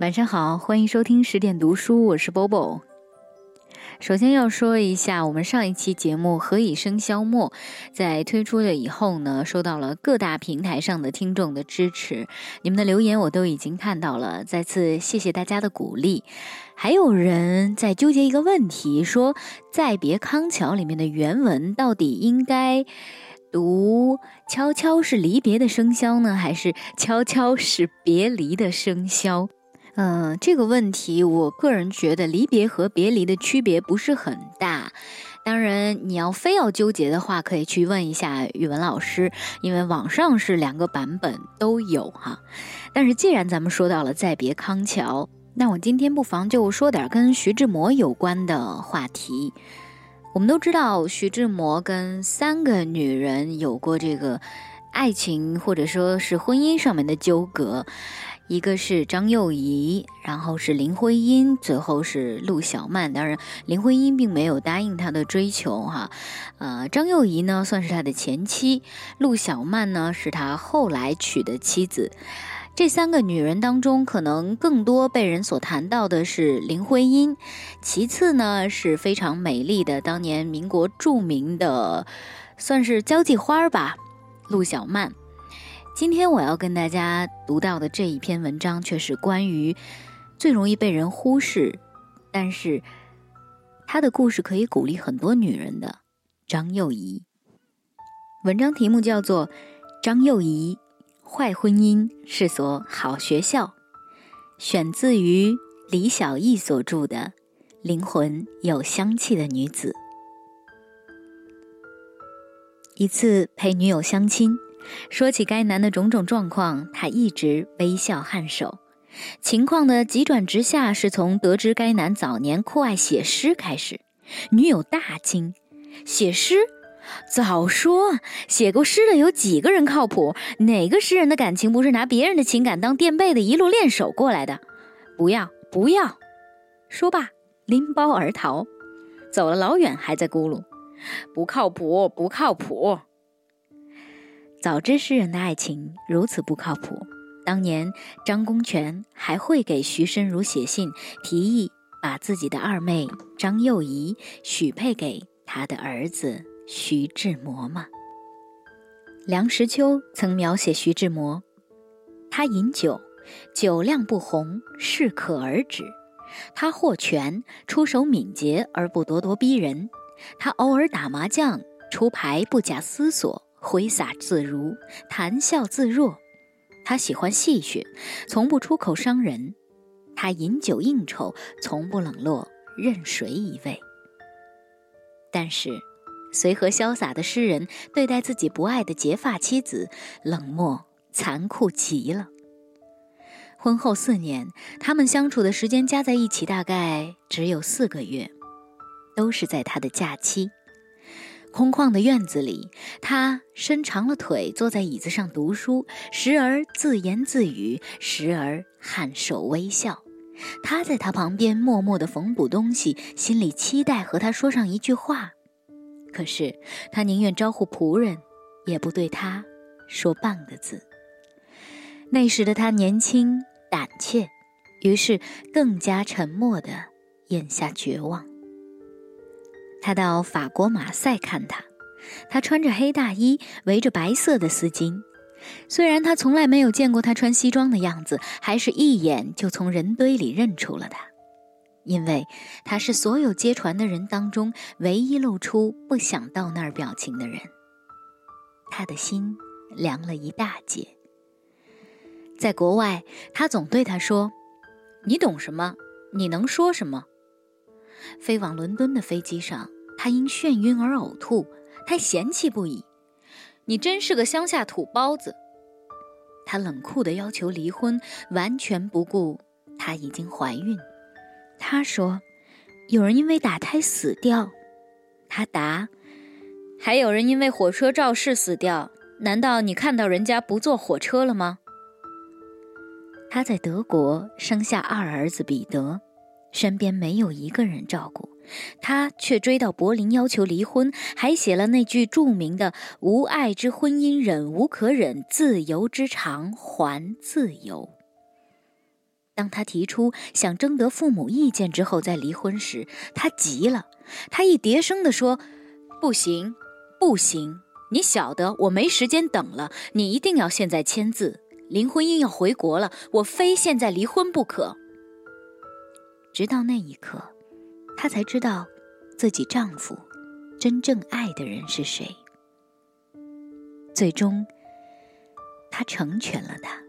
晚上好，欢迎收听十点读书，我是 Bobo。首先要说一下，我们上一期节目《何以笙箫默》在推出了以后呢，收到了各大平台上的听众的支持，你们的留言我都已经看到了，再次谢谢大家的鼓励。还有人在纠结一个问题，说《再别康桥》里面的原文到底应该读“悄悄是离别的笙箫”呢，还是“悄悄是别离的笙箫”？嗯，这个问题，我个人觉得离别和别离的区别不是很大。当然，你要非要纠结的话，可以去问一下语文老师，因为网上是两个版本都有哈。但是既然咱们说到了再别康桥，那我今天不妨就说点跟徐志摩有关的话题。我们都知道，徐志摩跟三个女人有过这个爱情或者说是婚姻上面的纠葛。一个是张幼仪，然后是林徽因，最后是陆小曼。当然，林徽因并没有答应他的追求，哈。呃，张幼仪呢算是他的前妻，陆小曼呢是他后来娶的妻子。这三个女人当中，可能更多被人所谈到的是林徽因，其次呢是非常美丽的当年民国著名的，算是交际花吧，陆小曼。今天我要跟大家读到的这一篇文章，却是关于最容易被人忽视，但是他的故事可以鼓励很多女人的张幼仪。文章题目叫做《张幼仪坏婚姻是所好学校》，选自于李小艺所著的《灵魂有香气的女子》。一次陪女友相亲。说起该男的种种状况，他一直微笑颔首。情况的急转直下是从得知该男早年酷爱写诗开始。女友大惊：“写诗？早说！写过诗的有几个人靠谱？哪个诗人的感情不是拿别人的情感当垫背的，一路练手过来的？不要，不要！”说罢，拎包而逃，走了老远，还在咕噜：“不靠谱，不靠谱。”早知诗人的爱情如此不靠谱，当年张公权还会给徐申如写信，提议把自己的二妹张幼仪许配给他的儿子徐志摩吗？梁实秋曾描写徐志摩，他饮酒，酒量不红，适可而止；他获权，出手敏捷而不咄咄逼人；他偶尔打麻将，出牌不假思索。挥洒自如，谈笑自若。他喜欢戏谑，从不出口伤人。他饮酒应酬，从不冷落任谁一位。但是，随和潇洒的诗人对待自己不爱的结发妻子，冷漠残酷极了。婚后四年，他们相处的时间加在一起大概只有四个月，都是在他的假期。空旷的院子里，他伸长了腿，坐在椅子上读书，时而自言自语，时而颔首微笑。他在他旁边默默地缝补东西，心里期待和他说上一句话。可是他宁愿招呼仆人，也不对他说半个字。那时的他年轻胆怯，于是更加沉默地咽下绝望。他到法国马赛看他，他穿着黑大衣，围着白色的丝巾。虽然他从来没有见过他穿西装的样子，还是一眼就从人堆里认出了他，因为他是所有接船的人当中唯一露出不想到那儿表情的人。他的心凉了一大截。在国外，他总对他说：“你懂什么？你能说什么？”飞往伦敦的飞机上。他因眩晕而呕吐，他嫌弃不已：“你真是个乡下土包子。”他冷酷地要求离婚，完全不顾她已经怀孕。他说：“有人因为打胎死掉。”他答：“还有人因为火车肇事死掉。难道你看到人家不坐火车了吗？”他在德国生下二儿子彼得，身边没有一个人照顾。他却追到柏林要求离婚，还写了那句著名的“无爱之婚姻忍无可忍，自由之长还自由”。当他提出想征得父母意见之后再离婚时，他急了，他一叠声地说：“不行，不行！你晓得我没时间等了，你一定要现在签字。林徽因要回国了，我非现在离婚不可。”直到那一刻，她才知道自己丈夫真正爱的人是谁。最终，她成全了他。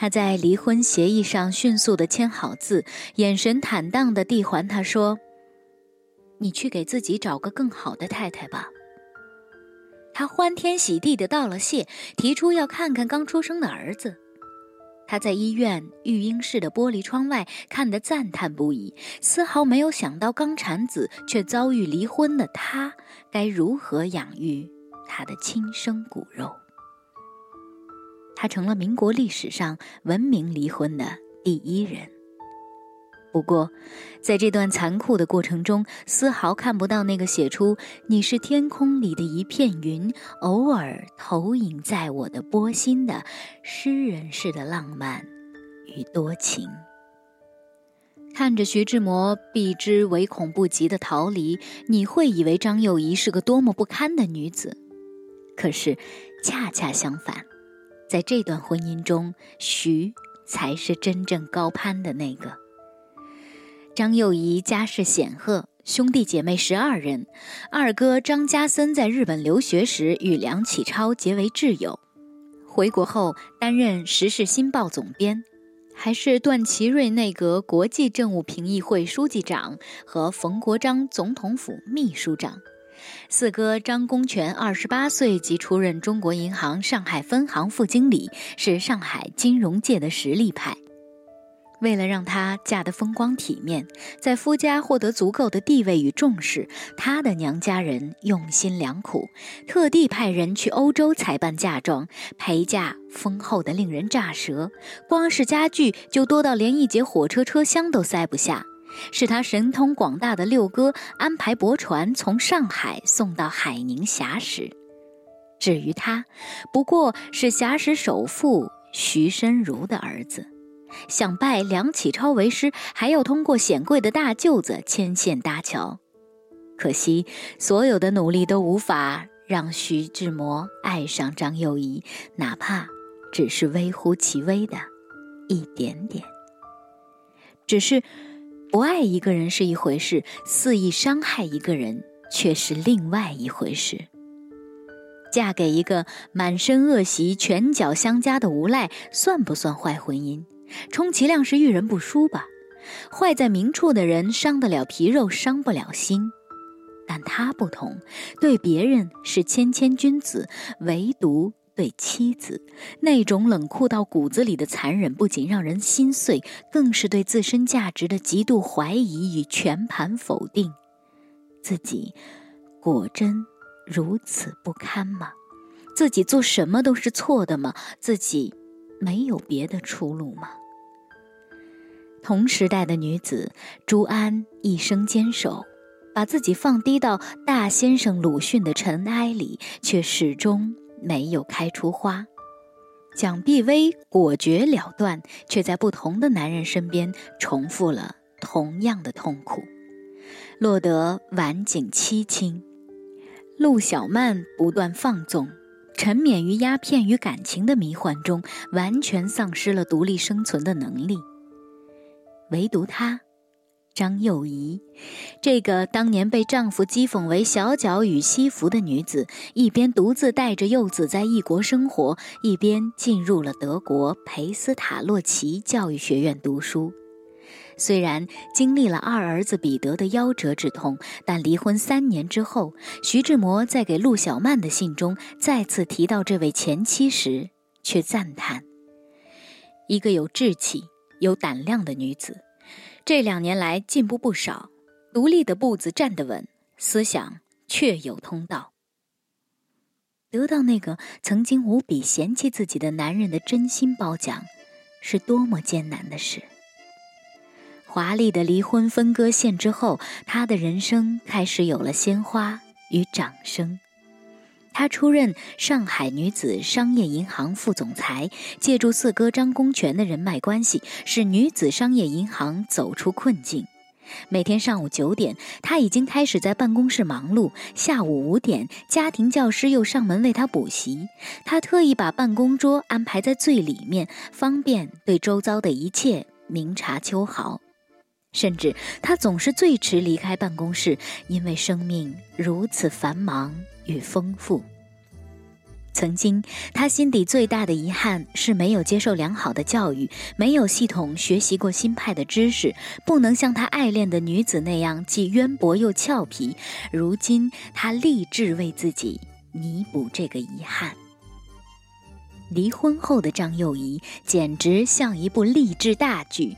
他在离婚协议上迅速的签好字，眼神坦荡的递还他说：“你去给自己找个更好的太太吧。”他欢天喜地的道了谢，提出要看看刚出生的儿子。他在医院育婴室的玻璃窗外看得赞叹不已，丝毫没有想到刚产子却遭遇离婚的他该如何养育他的亲生骨肉。他成了民国历史上闻名离婚的第一人。不过，在这段残酷的过程中，丝毫看不到那个写出“你是天空里的一片云，偶尔投影在我的波心”的诗人式的浪漫与多情。看着徐志摩避之唯恐不及的逃离，你会以为张幼仪是个多么不堪的女子。可是，恰恰相反。在这段婚姻中，徐才是真正高攀的那个。张幼仪家世显赫，兄弟姐妹十二人。二哥张家森在日本留学时与梁启超结为挚友，回国后担任《时事新报》总编，还是段祺瑞内阁国际政务评议会书记长和冯国璋总统府秘书长。四哥张公权二十八岁即出任中国银行上海分行副经理，是上海金融界的实力派。为了让她嫁得风光体面，在夫家获得足够的地位与重视，她的娘家人用心良苦，特地派人去欧洲采办嫁妆，陪嫁丰厚的令人咋舌。光是家具就多到连一节火车车厢都塞不下。是他神通广大的六哥安排驳船从上海送到海宁硖石，至于他，不过是硖石首富徐申如的儿子，想拜梁启超为师，还要通过显贵的大舅子牵线搭桥。可惜，所有的努力都无法让徐志摩爱上张幼仪，哪怕只是微乎其微的一点点。只是。不爱一个人是一回事，肆意伤害一个人却是另外一回事。嫁给一个满身恶习、拳脚相加的无赖，算不算坏婚姻？充其量是遇人不淑吧。坏在明处的人，伤得了皮肉，伤不了心。但他不同，对别人是谦谦君子，唯独。对妻子那种冷酷到骨子里的残忍，不仅让人心碎，更是对自身价值的极度怀疑与全盘否定。自己果真如此不堪吗？自己做什么都是错的吗？自己没有别的出路吗？同时代的女子朱安一生坚守，把自己放低到大先生鲁迅的尘埃里，却始终。没有开出花，蒋碧薇果决了断，却在不同的男人身边重复了同样的痛苦，落得晚景凄清。陆小曼不断放纵，沉湎于鸦片与感情的迷幻中，完全丧失了独立生存的能力。唯独她。张幼仪，这个当年被丈夫讥讽为小脚与西服的女子，一边独自带着幼子在异国生活，一边进入了德国培斯塔洛奇教育学院读书。虽然经历了二儿子彼得的夭折之痛，但离婚三年之后，徐志摩在给陆小曼的信中再次提到这位前妻时，却赞叹：一个有志气、有胆量的女子。这两年来进步不少，独立的步子站得稳，思想确有通道。得到那个曾经无比嫌弃自己的男人的真心褒奖，是多么艰难的事。华丽的离婚分割线之后，他的人生开始有了鲜花与掌声。他出任上海女子商业银行副总裁，借助四哥张公权的人脉关系，使女子商业银行走出困境。每天上午九点，他已经开始在办公室忙碌。下午五点，家庭教师又上门为他补习。他特意把办公桌安排在最里面，方便对周遭的一切明察秋毫。甚至他总是最迟离开办公室，因为生命如此繁忙与丰富。曾经，他心底最大的遗憾是没有接受良好的教育，没有系统学习过新派的知识，不能像他爱恋的女子那样既渊博又俏皮。如今，他立志为自己弥补这个遗憾。离婚后的张幼仪简直像一部励志大剧。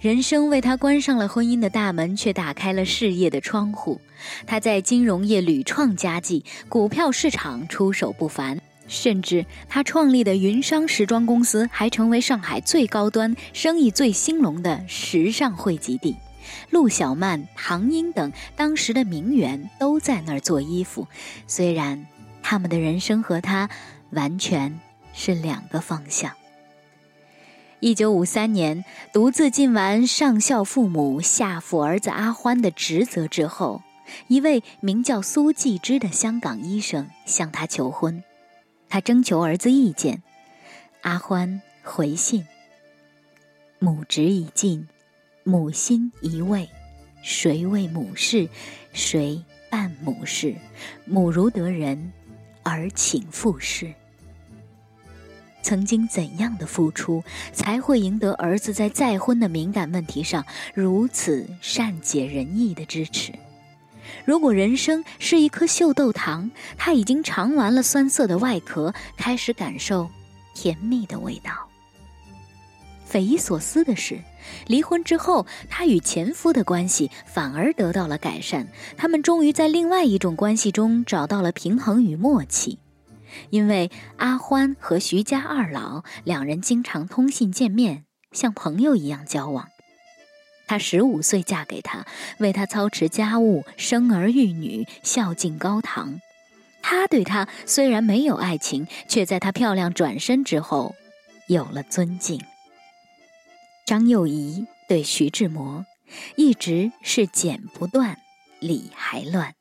人生为他关上了婚姻的大门，却打开了事业的窗户。他在金融业屡创佳绩，股票市场出手不凡，甚至他创立的云商时装公司还成为上海最高端、生意最兴隆的时尚汇集地。陆小曼、唐英等当时的名媛都在那儿做衣服，虽然他们的人生和他完全是两个方向。一九五三年，独自尽完上孝父母、下抚儿子阿欢的职责之后，一位名叫苏纪之的香港医生向他求婚。他征求儿子意见，阿欢回信：“母职已尽，母心已慰，谁为母事，谁伴母事？母如得人，儿请父事。”曾经怎样的付出，才会赢得儿子在再婚的敏感问题上如此善解人意的支持？如果人生是一颗秀豆糖，他已经尝完了酸涩的外壳，开始感受甜蜜的味道。匪夷所思的是，离婚之后，他与前夫的关系反而得到了改善，他们终于在另外一种关系中找到了平衡与默契。因为阿欢和徐家二老两人经常通信见面，像朋友一样交往。她十五岁嫁给他，为他操持家务、生儿育女、孝敬高堂。他对她虽然没有爱情，却在她漂亮转身之后，有了尊敬。张幼仪对徐志摩，一直是剪不断，理还乱。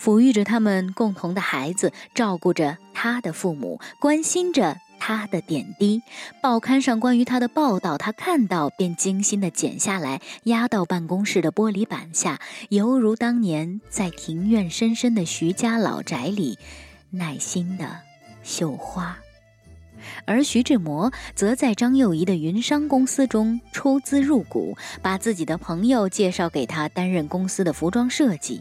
抚育着他们共同的孩子，照顾着他的父母，关心着他的点滴。报刊上关于他的报道，他看到便精心地剪下来，压到办公室的玻璃板下，犹如当年在庭院深深的徐家老宅里耐心的绣花。而徐志摩则在张幼仪的云商公司中出资入股，把自己的朋友介绍给他担任公司的服装设计。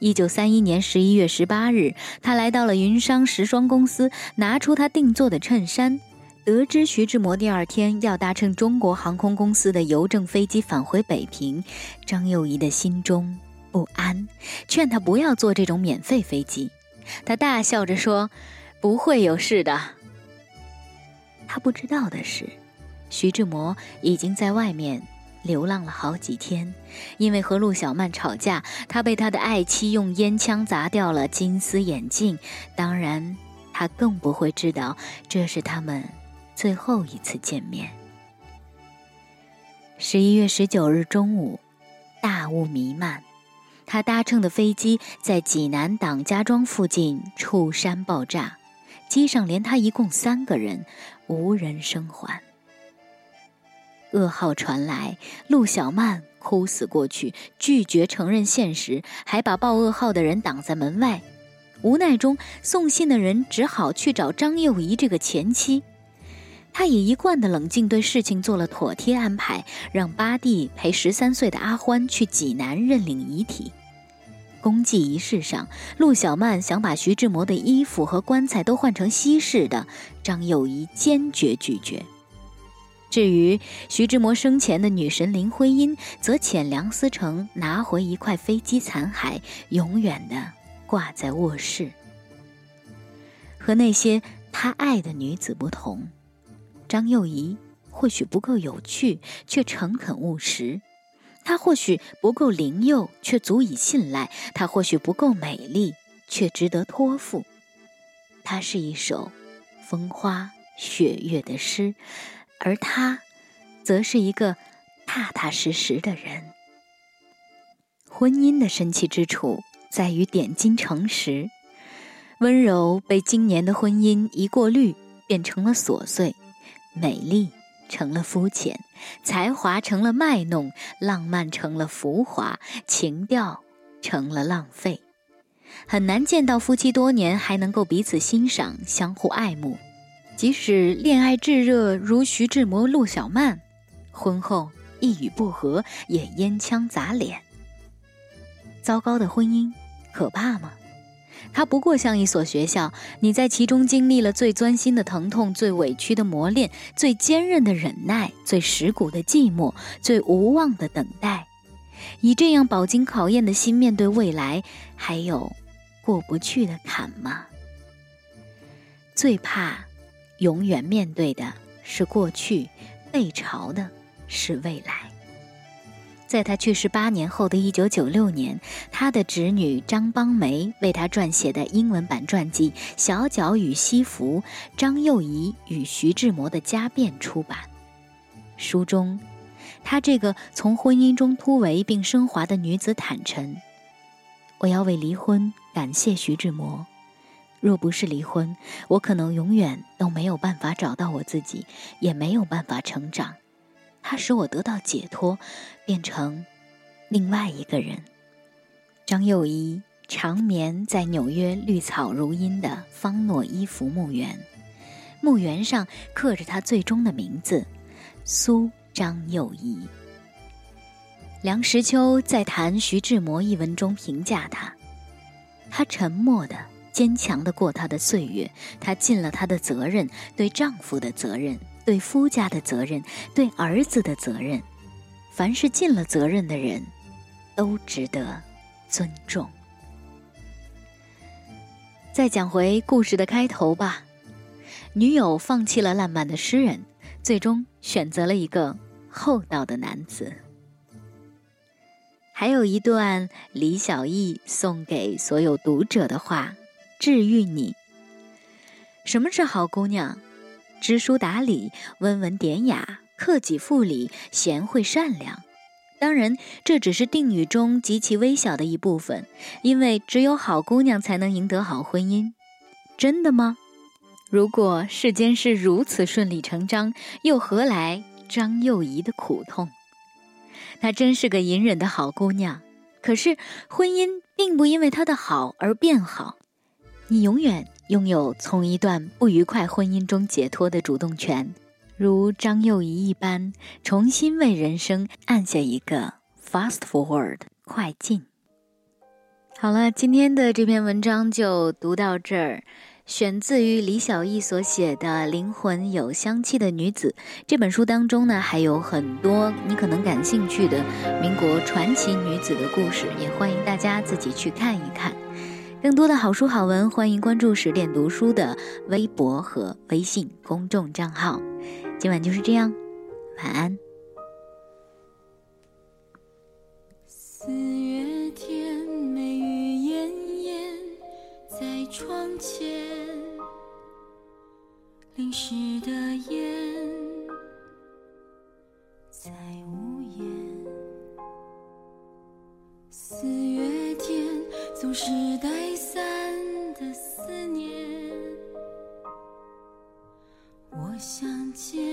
一九三一年十一月十八日，他来到了云商时装公司，拿出他定做的衬衫。得知徐志摩第二天要搭乘中国航空公司的邮政飞机返回北平，张幼仪的心中不安，劝他不要坐这种免费飞机。他大笑着说：“不会有事的。”他不知道的是，徐志摩已经在外面。流浪了好几天，因为和陆小曼吵架，他被他的爱妻用烟枪砸掉了金丝眼镜。当然，他更不会知道这是他们最后一次见面。十一月十九日中午，大雾弥漫，他搭乘的飞机在济南党家庄附近触山爆炸，机上连他一共三个人，无人生还。噩耗传来，陆小曼哭死过去，拒绝承认现实，还把报噩耗的人挡在门外。无奈中，送信的人只好去找张幼仪这个前妻。他以一贯的冷静对事情做了妥帖安排，让八弟陪十三岁的阿欢去济南认领遗体。公祭仪式上，陆小曼想把徐志摩的衣服和棺材都换成西式的，张幼仪坚决拒绝。至于徐志摩生前的女神林徽因，则遣梁思成拿回一块飞机残骸，永远的挂在卧室。和那些他爱的女子不同，张幼仪或许不够有趣，却诚恳务实；她或许不够灵幼，却足以信赖；她或许不够美丽，却值得托付。她是一首风花雪月的诗，而他，则是一个踏踏实实的人。婚姻的神奇之处在于点睛成实，温柔被今年的婚姻一过滤，变成了琐碎；美丽成了肤浅，才华成了卖弄，浪漫成了浮华，情调成了浪费。很难见到夫妻多年还能够彼此欣赏、相互爱慕，即使恋爱炙热如徐志摩、陆小曼，婚后一语不合也烟枪砸脸。糟糕的婚姻，可怕吗？它不过像一所学校，你在其中经历了最钻心的疼痛、最委屈的磨练、最坚韧的忍耐、最蚀骨的寂寞、最无望的等待。以这样饱经考验的心面对未来，还有过不去的坎吗？最怕永远面对的是过去，背朝的是未来。在他去世八年后的一九九六年，他的侄女张邦梅为他撰写的英文版传记《小脚与西服：张幼仪与徐志摩的家变》出版。书中，她这个从婚姻中突围并升华的女子坦陈：“我要为离婚感谢徐志摩。若不是离婚，我可能永远都没有办法找到我自己，也没有办法成长。”它使我得到解脱，变成另外一个人。张幼仪长眠在纽约绿草如茵的方诺伊福墓园，墓园上刻着她最终的名字——苏张幼仪。梁实秋在谈徐志摩一文中评价他：他沉默的、坚强的过他的岁月，他尽了他的责任，对丈夫的责任。对夫家的责任，对儿子的责任，凡是尽了责任的人，都值得尊重。再讲回故事的开头吧，女友放弃了浪漫的诗人，最终选择了一个厚道的男子。还有一段李小艺送给所有读者的话，治愈你。什么是好姑娘？知书达理、温文典雅、克己复礼、贤惠善良，当然，这只是定语中极其微小的一部分，因为只有好姑娘才能赢得好婚姻。真的吗？如果世间是如此顺理成章，又何来张幼仪的苦痛？她真是个隐忍的好姑娘，可是婚姻并不因为她的好而变好。你永远。拥有从一段不愉快婚姻中解脱的主动权，如张幼仪一般，重新为人生按下一个 fast forward 快进。好了，今天的这篇文章就读到这儿，选自于李小艺所写的《灵魂有香气的女子》这本书当中呢，还有很多你可能感兴趣的民国传奇女子的故事，也欢迎大家自己去看一看。更多的好书好文，欢迎关注十点读书的微博和微信公众账号。今晚就是这样，晚安。四月天，梅雨烟烟在窗前，淋湿的眼在屋檐。四月天，总是带。见